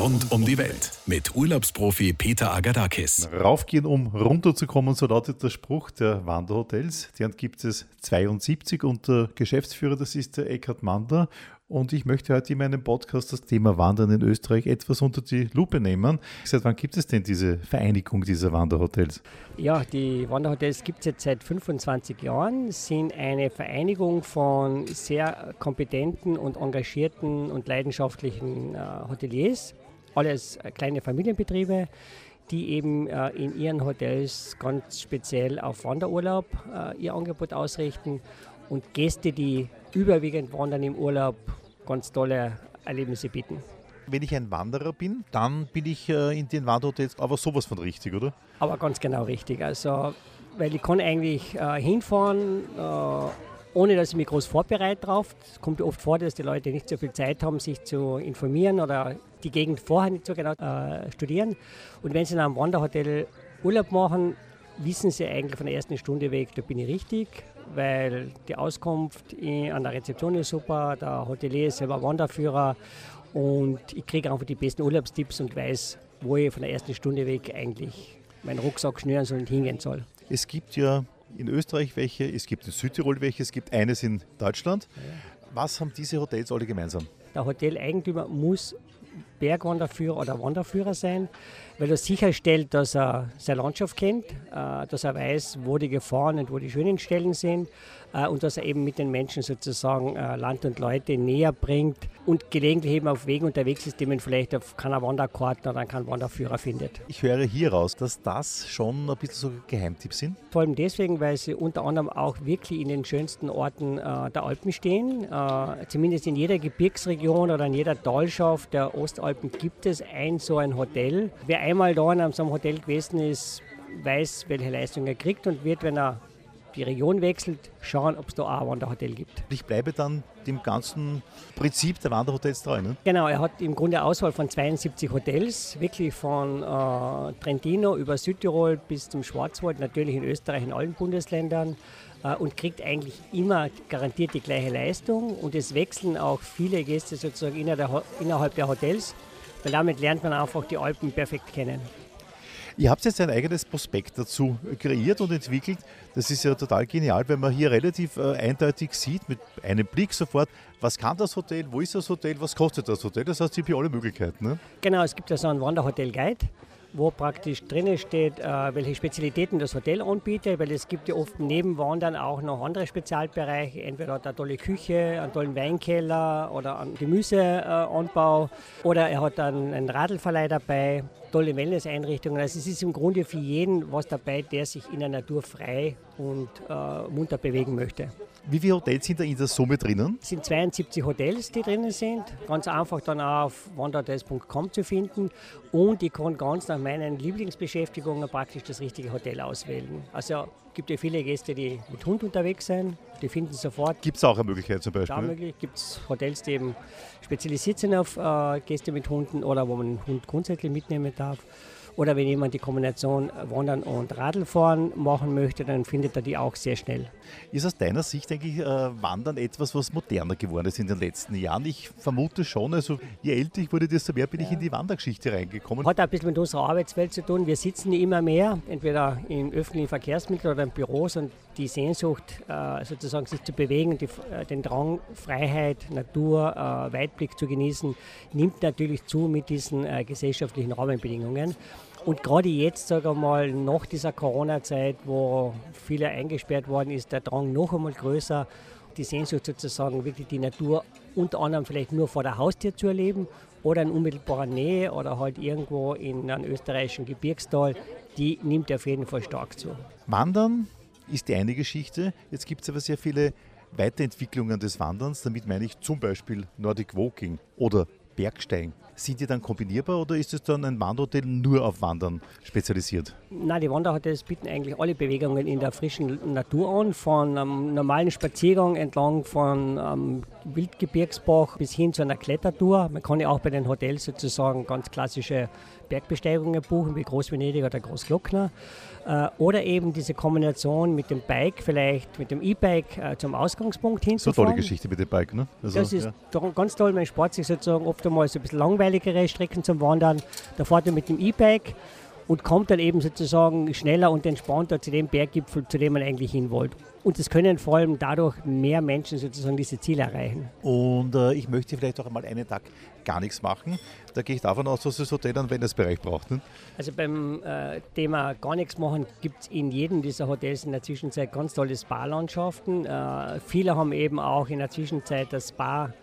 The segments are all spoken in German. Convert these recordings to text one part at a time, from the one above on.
Rund um die Welt mit Urlaubsprofi Peter Agadakis. Raufgehen, um runterzukommen, so lautet der Spruch der Wanderhotels. Deren gibt es 72 und der Geschäftsführer, das ist der Eckhard Mander. Und ich möchte heute in meinem Podcast das Thema Wandern in Österreich etwas unter die Lupe nehmen. Seit wann gibt es denn diese Vereinigung dieser Wanderhotels? Ja, die Wanderhotels gibt es jetzt seit 25 Jahren, sind eine Vereinigung von sehr kompetenten und engagierten und leidenschaftlichen äh, Hoteliers, alles äh, kleine Familienbetriebe, die eben äh, in ihren Hotels ganz speziell auf Wanderurlaub äh, ihr Angebot ausrichten und Gäste, die überwiegend wandern im Urlaub, ganz tolle Erlebnisse bieten. Wenn ich ein Wanderer bin, dann bin ich äh, in den Wanderhotels aber sowas von richtig, oder? Aber ganz genau richtig. Also, weil ich kann eigentlich äh, hinfahren, äh, ohne dass ich mich groß vorbereite drauf. Es kommt oft vor, dass die Leute nicht so viel Zeit haben, sich zu informieren oder die Gegend vorher nicht so genau äh, studieren. Und wenn sie in einem Wanderhotel Urlaub machen, wissen sie eigentlich von der ersten Stunde weg, da bin ich richtig, weil die Auskunft an der Rezeption ist super, der Hotelier ist selber Wanderführer und ich kriege einfach die besten Urlaubstipps und weiß, wo ich von der ersten Stunde weg eigentlich meinen Rucksack schnüren soll und hingehen soll. Es gibt ja in Österreich welche, es gibt in Südtirol welche, es gibt eines in Deutschland. Was haben diese Hotels alle gemeinsam? Der Hoteleigentümer muss Bergwanderführer oder Wanderführer sein, weil er sicherstellt, dass er seine Landschaft kennt, äh, dass er weiß, wo die Gefahren und wo die schönen Stellen sind und dass er eben mit den Menschen sozusagen äh, Land und Leute näher bringt und gelegentlich eben auf Wegen unterwegs ist, die man vielleicht auf keiner Wanderkarte oder keinen Wanderführer findet. Ich höre hier raus, dass das schon ein bisschen so Geheimtipps sind. Vor allem deswegen, weil sie unter anderem auch wirklich in den schönsten Orten äh, der Alpen stehen. Äh, zumindest in jeder Gebirgsregion oder in jeder Talschaft der Ostalpen gibt es ein so ein Hotel. Wer einmal da in so einem Hotel gewesen ist, weiß, welche Leistung er kriegt und wird, wenn er die Region wechselt, schauen, ob es da auch ein Wanderhotel gibt. Ich bleibe dann dem ganzen Prinzip der Wanderhotels treu, ne? Genau, er hat im Grunde Auswahl von 72 Hotels, wirklich von äh, Trentino über Südtirol bis zum Schwarzwald, natürlich in Österreich, in allen Bundesländern äh, und kriegt eigentlich immer garantiert die gleiche Leistung und es wechseln auch viele Gäste sozusagen innerhalb der Hotels, weil damit lernt man einfach die Alpen perfekt kennen. Ihr habt jetzt ein eigenes Prospekt dazu kreiert und entwickelt. Das ist ja total genial, weil man hier relativ äh, eindeutig sieht, mit einem Blick sofort, was kann das Hotel, wo ist das Hotel, was kostet das Hotel. Das heißt, ihr habt hier alle Möglichkeiten. Ne? Genau, es gibt ja so einen Wanderhotel-Guide wo praktisch drinnen steht, äh, welche Spezialitäten das Hotel anbietet, weil es gibt ja oft neben Wandern auch noch andere Spezialbereiche. Entweder hat eine tolle Küche, einen tollen Weinkeller oder einen Gemüseanbau oder er hat einen Radlverleih dabei, tolle Wellness-Einrichtungen. Also es ist im Grunde für jeden was dabei, der sich in der Natur frei und äh, munter bewegen möchte. Wie viele Hotels sind da in der Summe drinnen? Es sind 72 Hotels, die drinnen sind. Ganz einfach dann auch auf wanderhotels.com zu finden. Und ich kann ganz nach meinen Lieblingsbeschäftigungen praktisch das richtige Hotel auswählen. Also gibt ja viele Gäste, die mit Hund unterwegs sind. Die finden sofort. Gibt es auch eine Möglichkeit zum Beispiel? Da gibt es Hotels, die eben spezialisiert sind auf äh, Gäste mit Hunden oder wo man einen Hund grundsätzlich mitnehmen darf. Oder wenn jemand die Kombination Wandern und Radlfahren machen möchte, dann findet er die auch sehr schnell. Ist aus deiner Sicht eigentlich äh, Wandern etwas, was moderner geworden ist in den letzten Jahren? Ich vermute schon, also je älter ich wurde, desto mehr bin ja. ich in die Wandergeschichte reingekommen. Hat auch ein bisschen mit unserer Arbeitswelt zu tun. Wir sitzen immer mehr, entweder in öffentlichen Verkehrsmitteln oder in Büros und die Sehnsucht, äh, sozusagen sich zu bewegen, die, äh, den Drang, Freiheit, Natur, äh, Weitblick zu genießen, nimmt natürlich zu mit diesen gesellschaftlichen Rahmenbedingungen. Und gerade jetzt, sage mal, nach dieser Corona-Zeit, wo viele eingesperrt worden ist, der Drang noch einmal größer, die Sehnsucht sozusagen, wirklich die Natur unter anderem vielleicht nur vor der Haustür zu erleben oder in unmittelbarer Nähe oder halt irgendwo in einem österreichischen Gebirgstal, die nimmt auf jeden Fall stark zu. Wandern ist die eine Geschichte. Jetzt gibt es aber sehr viele Weiterentwicklungen des Wanderns. Damit meine ich zum Beispiel Nordic Walking oder Bergsteigen. Sind die dann kombinierbar oder ist es dann ein Wanderhotel nur auf Wandern spezialisiert? Nein, die Wanderhotels bieten eigentlich alle Bewegungen in der frischen Natur an, von einem normalen Spaziergang entlang von einem Wildgebirgsbach bis hin zu einer Klettertour. Man kann ja auch bei den Hotels sozusagen ganz klassische Bergbesteigungen buchen, wie Großvenedig oder Großglockner. Äh, oder eben diese Kombination mit dem Bike, vielleicht mit dem E-Bike äh, zum Ausgangspunkt hinzufahren. So tolle Geschichte mit dem Bike, ne? Also, das ist ja. ganz toll. Man spart sich sozusagen oft einmal so ein bisschen langweilig kurzweiligere Strecken zum Wandern. Da fährt er mit dem E-Bike und kommt dann eben sozusagen schneller und entspannter zu dem Berggipfel, zu dem man eigentlich hin wollte. Und es können vor allem dadurch mehr Menschen sozusagen diese Ziele erreichen. Und äh, ich möchte vielleicht auch einmal einen Tag gar nichts machen. Da gehe ich davon aus, dass das Hotel einen Wellnessbereich braucht. Ne? Also beim äh, Thema gar nichts machen gibt es in jedem dieser Hotels in der Zwischenzeit ganz tolle Spa-Landschaften. Äh, viele haben eben auch in der Zwischenzeit das Spa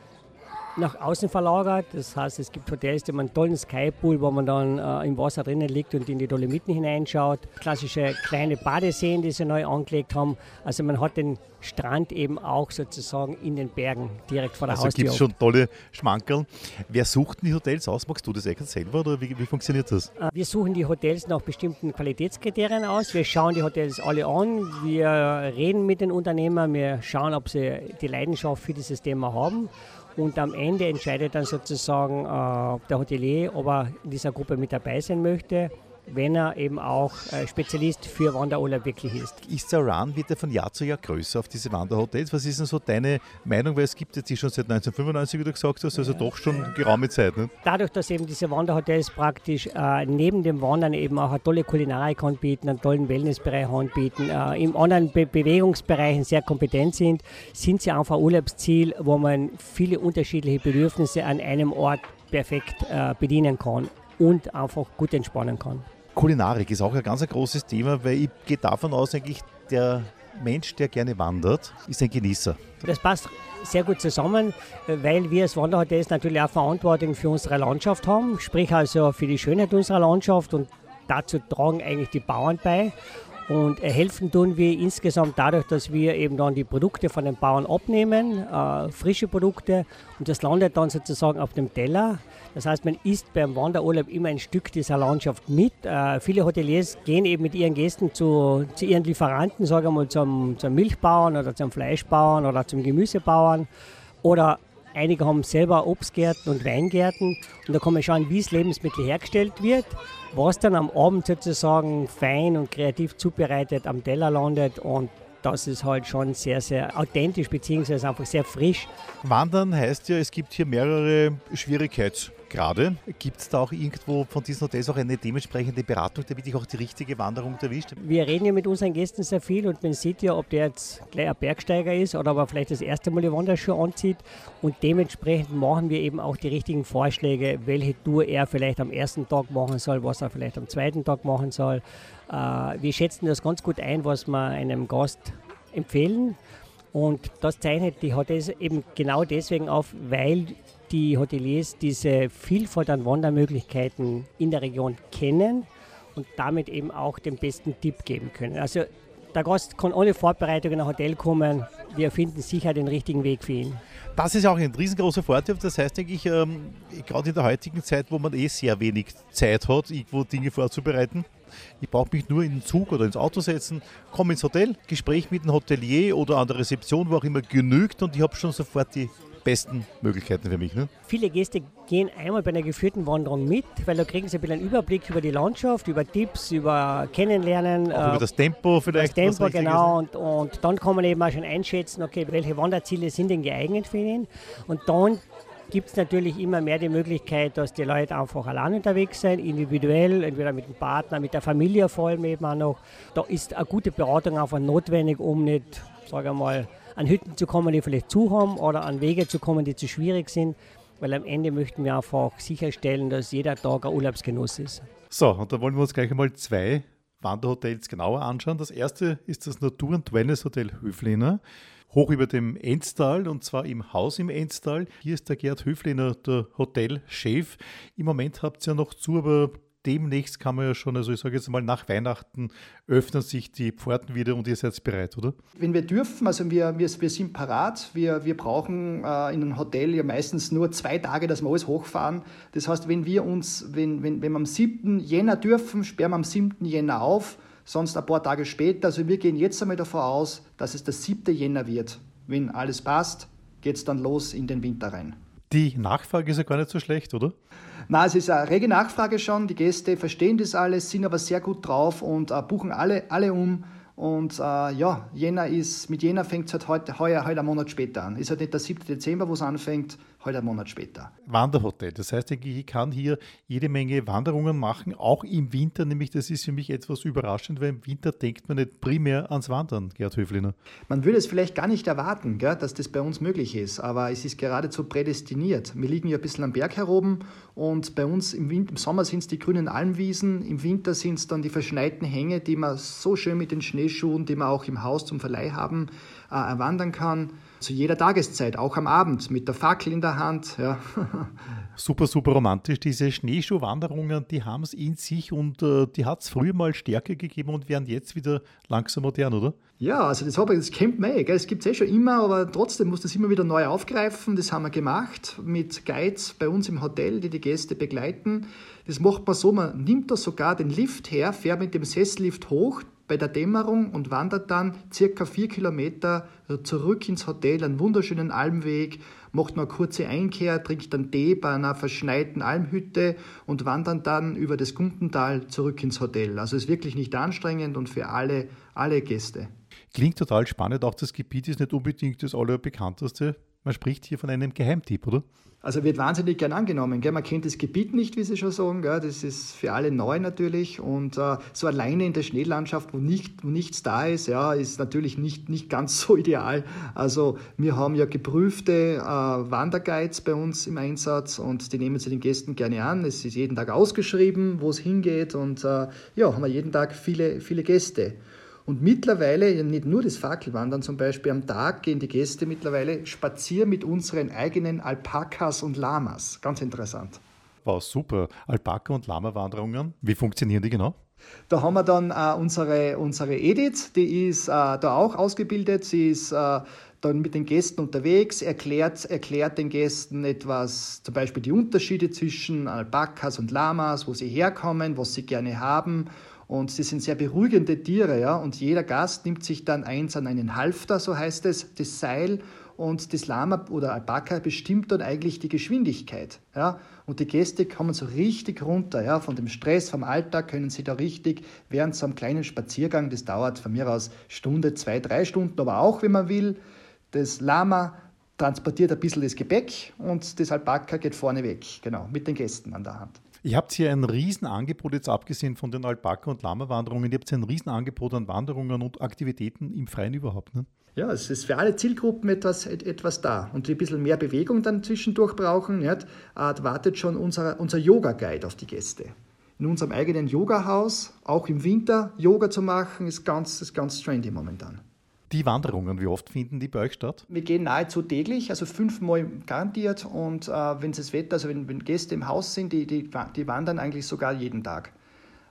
nach außen verlagert. Das heißt, es gibt Hotels, die haben einen tollen Skypool, wo man dann äh, im Wasser drinnen liegt und in die Dolomiten hineinschaut. Klassische kleine Badeseen, die sie neu angelegt haben. Also man hat den Strand eben auch sozusagen in den Bergen direkt vor der also Haustür. Also gibt es schon tolle Schmankerl. Wer sucht die Hotels aus? Magst du das eigentlich selber oder wie, wie funktioniert das? Äh, wir suchen die Hotels nach bestimmten Qualitätskriterien aus. Wir schauen die Hotels alle an. Wir reden mit den Unternehmern. Wir schauen, ob sie die Leidenschaft für dieses Thema haben. Und am Ende entscheidet dann sozusagen äh, der Hotelier, ob er in dieser Gruppe mit dabei sein möchte wenn er eben auch äh, Spezialist für Wanderurlaub wirklich ist. Ist der Run, wird er von Jahr zu Jahr größer auf diese Wanderhotels? Was ist denn so deine Meinung? Weil es gibt jetzt die schon seit 1995, wie du gesagt hast, also ja. doch schon geraume Zeit. Ne? Dadurch, dass eben diese Wanderhotels praktisch äh, neben dem Wandern eben auch eine tolle Kulinarik anbieten, einen tollen Wellnessbereich anbieten, äh, im anderen Be Bewegungsbereichen sehr kompetent sind, sind sie einfach ein Urlaubsziel, wo man viele unterschiedliche Bedürfnisse an einem Ort perfekt äh, bedienen kann und einfach gut entspannen kann. Kulinarik ist auch ein ganz großes Thema, weil ich gehe davon aus, eigentlich der Mensch, der gerne wandert, ist ein Genießer. Das passt sehr gut zusammen, weil wir als Wanderhotels natürlich auch Verantwortung für unsere Landschaft haben, sprich also für die Schönheit unserer Landschaft und dazu tragen eigentlich die Bauern bei. Und helfen tun wir insgesamt dadurch, dass wir eben dann die Produkte von den Bauern abnehmen, äh, frische Produkte, und das landet dann sozusagen auf dem Teller. Das heißt, man isst beim Wanderurlaub immer ein Stück dieser Landschaft mit. Äh, viele Hoteliers gehen eben mit ihren Gästen zu, zu ihren Lieferanten, sagen wir mal zum, zum Milchbauern oder zum Fleischbauern oder zum Gemüsebauern oder Einige haben selber Obstgärten und Weingärten und da kann man schauen, wie das Lebensmittel hergestellt wird, was dann am Abend sozusagen fein und kreativ zubereitet am Teller landet und das ist halt schon sehr, sehr authentisch beziehungsweise einfach sehr frisch. Wandern heißt ja, es gibt hier mehrere Schwierigkeits gerade. Gibt es da auch irgendwo von diesen Hotels auch eine dementsprechende Beratung, damit ich auch die richtige Wanderung erwischt? Wir reden ja mit unseren Gästen sehr viel und man sieht ja, ob der jetzt gleich ein Bergsteiger ist oder aber vielleicht das erste Mal die Wanderschuhe anzieht. Und dementsprechend machen wir eben auch die richtigen Vorschläge, welche Tour er vielleicht am ersten Tag machen soll, was er vielleicht am zweiten Tag machen soll. Äh, wir schätzen das ganz gut ein, was wir einem Gast empfehlen. Und das zeichnet die Hotels eben genau deswegen auf, weil die Hoteliers diese Vielfalt an Wandermöglichkeiten in der Region kennen und damit eben auch den besten Tipp geben können. Also der Gast kann ohne Vorbereitung in ein Hotel kommen. Wir finden sicher den richtigen Weg für ihn. Das ist auch ein riesengroßer Vorteil. Das heißt, denke ich, ähm, gerade in der heutigen Zeit, wo man eh sehr wenig Zeit hat, irgendwo Dinge vorzubereiten, ich brauche mich nur in den Zug oder ins Auto setzen, komme ins Hotel, Gespräch mit dem Hotelier oder an der Rezeption, wo auch immer genügt und ich habe schon sofort die besten Möglichkeiten für mich. Ne? Viele Gäste gehen einmal bei einer geführten Wanderung mit, weil da kriegen sie ein bisschen einen Überblick über die Landschaft, über Tipps, über Kennenlernen. Auch äh, über das Tempo vielleicht. Das Tempo, genau. Und, und dann kann man eben auch schon einschätzen, okay, welche Wanderziele sind denn geeignet für ihn. Und dann gibt es natürlich immer mehr die Möglichkeit, dass die Leute einfach allein unterwegs sind, individuell, entweder mit dem Partner, mit der Familie vor allem eben auch noch. Da ist eine gute Beratung einfach notwendig, um nicht, sage ich mal, an Hütten zu kommen, die vielleicht zu haben oder an Wege zu kommen, die zu schwierig sind, weil am Ende möchten wir einfach sicherstellen, dass jeder Tag ein Urlaubsgenuss ist. So, und da wollen wir uns gleich einmal zwei Wanderhotels genauer anschauen. Das erste ist das Natur- und Wellness Hotel Höfliner, hoch über dem Enstal und zwar im Haus im Enstal. Hier ist der Gerd Höfliner, der Hotelchef. Im Moment habt ihr ja noch zu, aber demnächst kann man ja schon, also ich sage jetzt mal nach Weihnachten öffnen sich die Pforten wieder und ihr seid bereit, oder? Wenn wir dürfen, also wir, wir, wir sind parat, wir, wir brauchen äh, in einem Hotel ja meistens nur zwei Tage, dass wir alles hochfahren. Das heißt, wenn wir uns, wenn, wenn, wenn wir am 7. Jänner dürfen, sperren wir am 7. Jänner auf, sonst ein paar Tage später. Also wir gehen jetzt einmal davon aus, dass es der 7. Jänner wird. Wenn alles passt, geht es dann los in den Winter rein. Die Nachfrage ist ja gar nicht so schlecht, oder? Na, es ist eine rege Nachfrage schon. Die Gäste verstehen das alles, sind aber sehr gut drauf und äh, buchen alle, alle um. Und äh, ja, Jänner ist, mit Jänner fängt es halt heute, heuer, heuer einen Monat später an. Ist halt nicht der 7. Dezember, wo es anfängt, halt einen Monat später. Wanderhotel. Das heißt, ich kann hier jede Menge Wanderungen machen, auch im Winter, nämlich das ist für mich etwas überraschend, weil im Winter denkt man nicht primär ans Wandern, Gerd Höfliner. Man würde es vielleicht gar nicht erwarten, gell, dass das bei uns möglich ist, aber es ist geradezu prädestiniert. Wir liegen ja ein bisschen am Berg heroben und bei uns im, Winter, im Sommer sind es die grünen Almwiesen, im Winter sind es dann die verschneiten Hänge, die man so schön mit den Schneeschuhen, die wir auch im Haus zum Verleih haben, äh, erwandern kann zu jeder Tageszeit, auch am Abend mit der Fackel in der Hand. Ja. super, super romantisch. Diese Schneeschuhwanderungen, die haben es in sich und äh, die hat es früher mal stärker gegeben und werden jetzt wieder langsam modern, oder? Ja, also das, das kennt man eh. Gell? Das gibt es eh schon immer, aber trotzdem muss das immer wieder neu aufgreifen. Das haben wir gemacht mit Guides bei uns im Hotel, die die Gäste begleiten. Das macht man so, man nimmt da sogar den Lift her, fährt mit dem Sesslift hoch, bei der Dämmerung und wandert dann circa vier Kilometer zurück ins Hotel, einen wunderschönen Almweg, macht noch eine kurze Einkehr, trinkt dann Tee bei einer verschneiten Almhütte und wandert dann über das Guntental zurück ins Hotel. Also ist wirklich nicht anstrengend und für alle, alle Gäste. Klingt total spannend. Auch das Gebiet ist nicht unbedingt das allerbekannteste. Man spricht hier von einem Geheimtipp, oder? Also wird wahnsinnig gern angenommen. Gell? Man kennt das Gebiet nicht, wie Sie schon sagen. Gell? Das ist für alle neu natürlich. Und äh, so alleine in der Schneelandschaft, wo, nicht, wo nichts da ist, ja, ist natürlich nicht, nicht ganz so ideal. Also wir haben ja geprüfte äh, Wanderguides bei uns im Einsatz und die nehmen sie den Gästen gerne an. Es ist jeden Tag ausgeschrieben, wo es hingeht. Und äh, ja, haben wir jeden Tag viele, viele Gäste. Und mittlerweile, nicht nur das Fackelwandern zum Beispiel, am Tag gehen die Gäste mittlerweile spazieren mit unseren eigenen Alpakas und Lamas. Ganz interessant. Wow, super. Alpaka- und Lama-Wanderungen. Wie funktionieren die genau? Da haben wir dann äh, unsere, unsere Edith, die ist äh, da auch ausgebildet. Sie ist äh, dann mit den Gästen unterwegs, erklärt, erklärt den Gästen etwas, zum Beispiel die Unterschiede zwischen Alpakas und Lamas, wo sie herkommen, was sie gerne haben und sie sind sehr beruhigende Tiere, ja. Und jeder Gast nimmt sich dann eins an einen Halfter, so heißt es, das Seil. Und das Lama oder Alpaka bestimmt dann eigentlich die Geschwindigkeit. Ja? Und die Gäste kommen so richtig runter. Ja? Von dem Stress, vom Alltag können sie da richtig während so einem kleinen Spaziergang, das dauert von mir aus Stunde, zwei, drei Stunden, aber auch, wenn man will, das Lama transportiert ein bisschen das Gepäck und das Alpaka geht vorne weg, genau, mit den Gästen an der Hand. Ihr habt hier ein Riesenangebot, jetzt abgesehen von den Alpaka- und Lama-Wanderungen, ihr habt hier ein Riesenangebot an Wanderungen und Aktivitäten im Freien überhaupt. Ne? Ja, es ist für alle Zielgruppen etwas, etwas da. Und die ein bisschen mehr Bewegung dann zwischendurch brauchen, nicht, äh, wartet schon unser, unser Yoga-Guide auf die Gäste. In unserem eigenen Yoga-Haus, auch im Winter, Yoga zu machen, ist ganz, ist ganz trendy momentan. Die Wanderungen, wie oft finden die bei euch statt? Wir gehen nahezu täglich, also fünfmal garantiert. Und äh, wenn das Wetter, also wenn, wenn, Gäste im Haus sind, die, die, die wandern eigentlich sogar jeden Tag.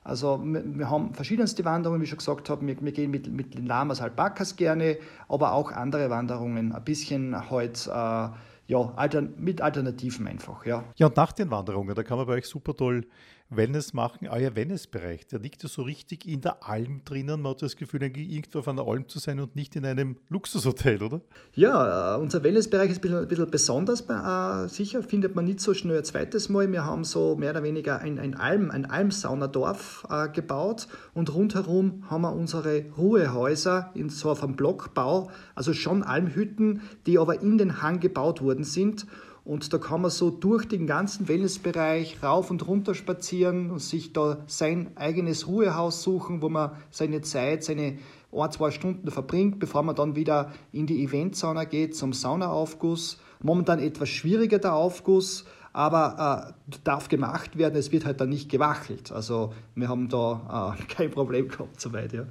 Also wir, wir haben verschiedenste Wanderungen, wie ich schon gesagt habe. Wir, wir gehen mit, mit den Lamas, Alpakas gerne, aber auch andere Wanderungen. Ein bisschen halt, äh, ja, mit Alternativen einfach. Ja. ja, und nach den Wanderungen, da kann man bei euch super toll Wellness machen. Euer Wellnessbereich, der liegt ja so richtig in der Alm drinnen. Man hat das Gefühl, irgendwo auf einer Alm zu sein und nicht in einem Luxushotel, oder? Ja, äh, unser Wellnessbereich ist ein bisschen, ein bisschen besonders. Äh, sicher findet man nicht so schnell ein zweites Mal. Wir haben so mehr oder weniger ein, ein Alm, ein Almsaunadorf äh, gebaut und rundherum haben wir unsere Ruhehäuser in so einem Blockbau, also schon Almhütten, die aber in den Hang gebaut worden sind und da kann man so durch den ganzen Wellnessbereich rauf und runter spazieren und sich da sein eigenes Ruhehaus suchen, wo man seine Zeit, seine ein, zwei Stunden verbringt, bevor man dann wieder in die Eventsauna geht zum Saunaaufguss. Momentan etwas schwieriger der Aufguss, aber äh, darf gemacht werden. Es wird halt dann nicht gewachelt. Also wir haben da äh, kein Problem gehabt soweit. Ja.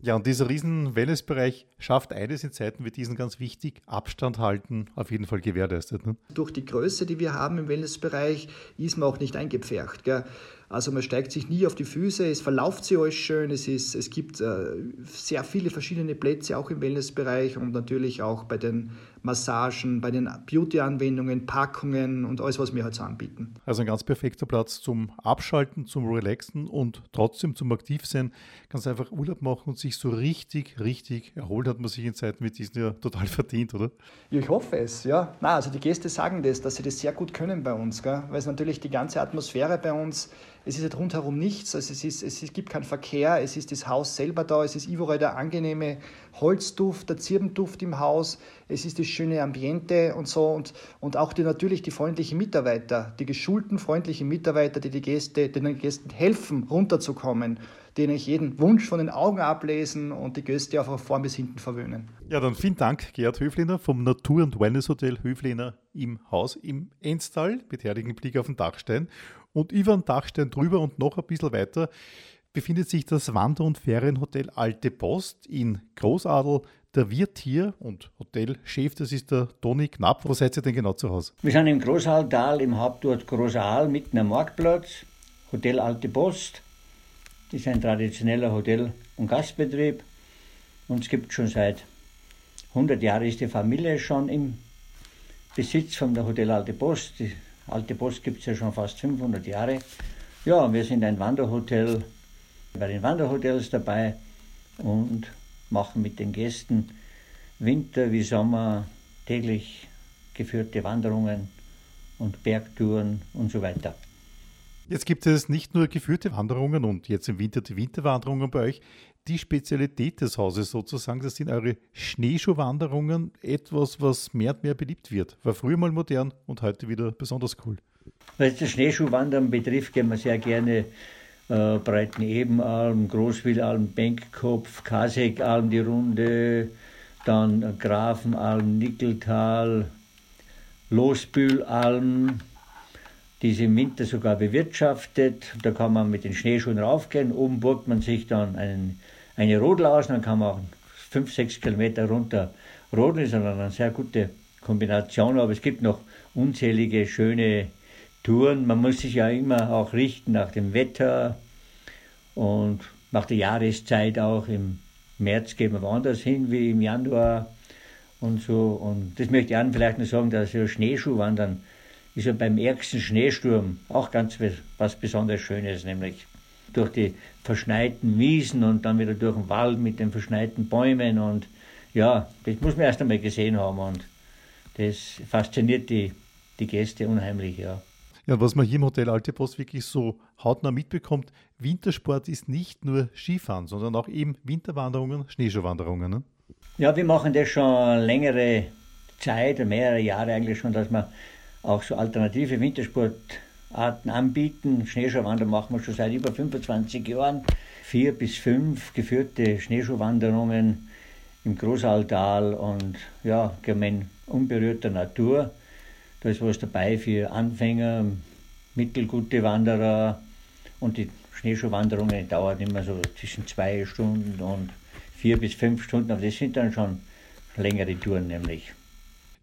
Ja, und dieser riesen Wellnessbereich schafft eines in Zeiten wie diesen ganz wichtig, Abstand halten, auf jeden Fall gewährleistet. Ne? Durch die Größe, die wir haben im Wellnessbereich, ist man auch nicht eingepfercht. Gell? Also man steigt sich nie auf die Füße, es verlauft sich alles schön, es, ist, es gibt äh, sehr viele verschiedene Plätze auch im Wellnessbereich und natürlich auch bei den Massagen, bei den Beauty-Anwendungen, Packungen und alles, was wir halt so anbieten. Also ein ganz perfekter Platz zum Abschalten, zum Relaxen und trotzdem zum Aktivsein. Ganz einfach Urlaub machen und sich so richtig, richtig erholt hat man sich in Zeiten wie diesen ja total verdient, oder? Ja, ich hoffe es, ja. Na, also die Gäste sagen das, dass sie das sehr gut können bei uns, gell? weil es natürlich die ganze Atmosphäre bei uns es ist halt rundherum nichts, also es, ist, es gibt keinen Verkehr, es ist das Haus selber da, es ist überall der angenehme Holzduft, der Zirbenduft im Haus, es ist das schöne Ambiente und so. Und, und auch die, natürlich die freundlichen Mitarbeiter, die geschulten, freundlichen Mitarbeiter, die die Gäste, den Gästen helfen, runterzukommen, denen ich jeden Wunsch von den Augen ablesen und die Gäste von vorn bis hinten verwöhnen. Ja, dann vielen Dank, Gerhard Höfliner vom Natur- und Wellness-Hotel Höfliner im Haus im Enstal. Mit herrlichem Blick auf den Dachstein. Und über den Dachstein drüber und noch ein bisschen weiter befindet sich das Wander- und Ferienhotel Alte Post in Großadel. Der Wirt hier und Hotelchef, das ist der Toni Knapp. Wo seid ihr denn genau zu Hause? Wir sind im Großaaltal, im Hauptort Großaal, mitten am Marktplatz. Hotel Alte Post. Das ist ein traditioneller Hotel- und Gastbetrieb. Und es gibt schon seit 100 Jahren ist die Familie schon im Besitz von der Hotel Alte Post. Die Alte Post gibt es ja schon fast 500 Jahre. Ja, wir sind ein Wanderhotel, bei den Wanderhotels dabei und machen mit den Gästen Winter wie Sommer täglich geführte Wanderungen und Bergtouren und so weiter. Jetzt gibt es nicht nur geführte Wanderungen und jetzt im Winter die Winterwanderungen bei euch. Die Spezialität des Hauses sozusagen, das sind eure Schneeschuhwanderungen, etwas, was mehr und mehr beliebt wird. War früher mal modern und heute wieder besonders cool. Was das Schneeschuhwandern betrifft, gehen wir sehr gerne äh, Breiten Ebenalm, Großwillalm, Benkkopf, Kasekalm die Runde, dann Grafenalm, Nickeltal, Losbühlalm, die ist im Winter sogar bewirtschaftet. Da kann man mit den Schneeschuhen raufgehen. Oben burgt man sich dann einen, eine Rodel aus, dann kann man auch fünf, sechs Kilometer runter rodeln. Ist eine sehr gute Kombination, aber es gibt noch unzählige schöne Touren. Man muss sich ja immer auch richten nach dem Wetter und nach der Jahreszeit auch. Im März gehen wir woanders hin wie im Januar und so. Und das möchte ich an vielleicht noch sagen, dass so Schneeschuhwandern ist ja beim ärgsten Schneesturm auch ganz was besonders Schönes, nämlich durch die verschneiten Wiesen und dann wieder durch den Wald mit den verschneiten Bäumen und ja, das muss man erst einmal gesehen haben und das fasziniert die, die Gäste unheimlich, ja. Ja, was man hier im Hotel Alte Post wirklich so hautnah mitbekommt, Wintersport ist nicht nur Skifahren, sondern auch eben Winterwanderungen, Schneeschuhwanderungen. Ne? Ja, wir machen das schon längere Zeit, mehrere Jahre eigentlich schon, dass wir auch so alternative Wintersportarten anbieten. Schneeschuhwandern machen wir schon seit über 25 Jahren. Vier bis fünf geführte Schneeschuhwanderungen im Großaltal und ja, in unberührter Natur. Da ist was dabei für Anfänger, mittelgute Wanderer und die Schneeschuhwanderungen dauern immer so zwischen zwei Stunden und vier bis fünf Stunden, aber das sind dann schon längere Touren nämlich.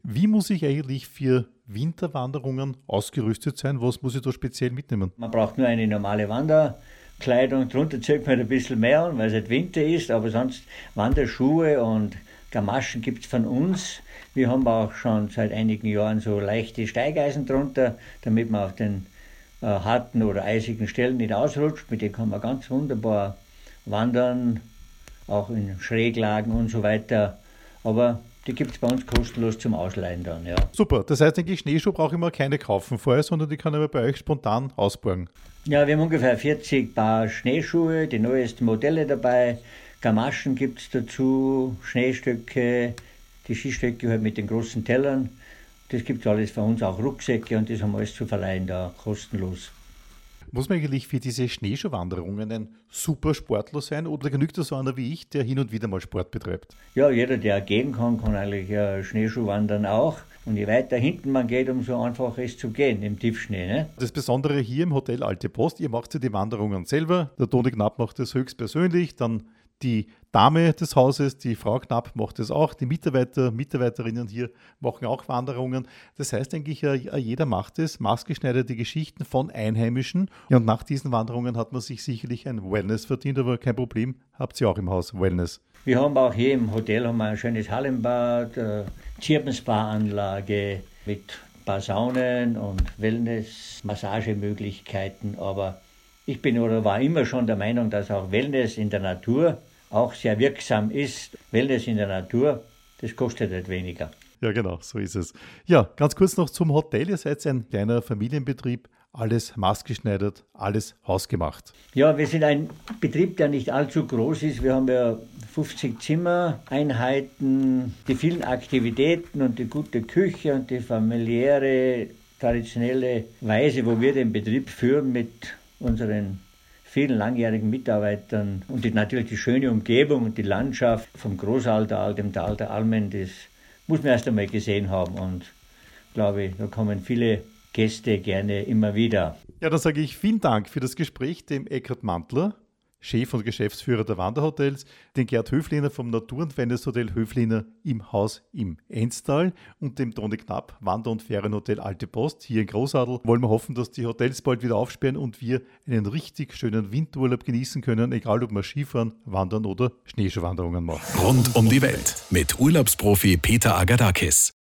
Wie muss ich eigentlich für Winterwanderungen ausgerüstet sein? Was muss ich da speziell mitnehmen? Man braucht nur eine normale Wanderkleidung. Drunter zieht man ein bisschen mehr an, weil es halt Winter ist, aber sonst Wanderschuhe und Gamaschen gibt es von uns. Wir haben auch schon seit einigen Jahren so leichte Steigeisen drunter, damit man auf den äh, harten oder eisigen Stellen nicht ausrutscht. Mit denen kann man ganz wunderbar wandern, auch in Schräglagen und so weiter. Aber die gibt es bei uns kostenlos zum Ausleihen dann, ja. Super, das heißt eigentlich, Schneeschuhe brauche ich mal keine kaufen vorher, sondern die kann ich bei euch spontan ausborgen. Ja, wir haben ungefähr 40 Paar Schneeschuhe, die neuesten Modelle dabei. Gamaschen gibt es dazu, Schneestöcke, die Skistöcke halt mit den großen Tellern. Das gibt es alles für uns, auch Rucksäcke und das haben wir alles zu verleihen da, kostenlos. Muss man eigentlich für diese Schneeschuhwanderungen ein super Sportler sein oder genügt das so einer wie ich, der hin und wieder mal Sport betreibt? Ja, jeder, der gehen kann, kann eigentlich äh, Schneeschuhwandern auch. Und je weiter hinten man geht, umso einfacher ist es zu gehen im Tiefschnee. Ne? Das Besondere hier im Hotel Alte Post, ihr macht ja die Wanderungen selber. Der Toni Knapp macht das höchstpersönlich. Dann die Dame des Hauses, die Frau Knapp, macht es auch. Die Mitarbeiter, Mitarbeiterinnen hier machen auch Wanderungen. Das heißt eigentlich, jeder macht es. Maßgeschneiderte Geschichten von Einheimischen. Und nach diesen Wanderungen hat man sich sicherlich ein Wellness verdient, aber kein Problem. Habt ihr auch im Haus Wellness? Wir haben auch hier im Hotel haben wir ein schönes Hallenbad, äh, Zirpenspa-Anlage mit paar Saunen und Wellness, Massagemöglichkeiten, aber ich bin oder war immer schon der Meinung, dass auch Wellness in der Natur auch sehr wirksam ist. Wellness in der Natur, das kostet halt weniger. Ja, genau, so ist es. Ja, ganz kurz noch zum Hotel. Ihr seid ein kleiner Familienbetrieb alles maßgeschneidert, alles hausgemacht. Ja, wir sind ein Betrieb, der nicht allzu groß ist. Wir haben ja 50 Zimmereinheiten, die vielen Aktivitäten und die gute Küche und die familiäre, traditionelle Weise, wo wir den Betrieb führen mit unseren vielen langjährigen Mitarbeitern und die, natürlich die schöne Umgebung und die Landschaft vom Großaltal, dem Tal der Almen, das muss man erst einmal gesehen haben und glaube, da kommen viele Gäste gerne immer wieder. Ja, dann sage ich vielen Dank für das Gespräch dem Eckhard Mantler, Chef und Geschäftsführer der Wanderhotels, den Gerd Höfliner vom Natur- und Wellnesshotel Höfliner im Haus im Enstal und dem Toni Knapp Wander- und Ferienhotel Alte Post hier in Großadel. Wollen wir hoffen, dass die Hotels bald wieder aufsperren und wir einen richtig schönen Winterurlaub genießen können, egal ob wir Skifahren, Wandern oder Schneeschuhwanderungen machen. Rund um die Welt mit Urlaubsprofi Peter Agadakis.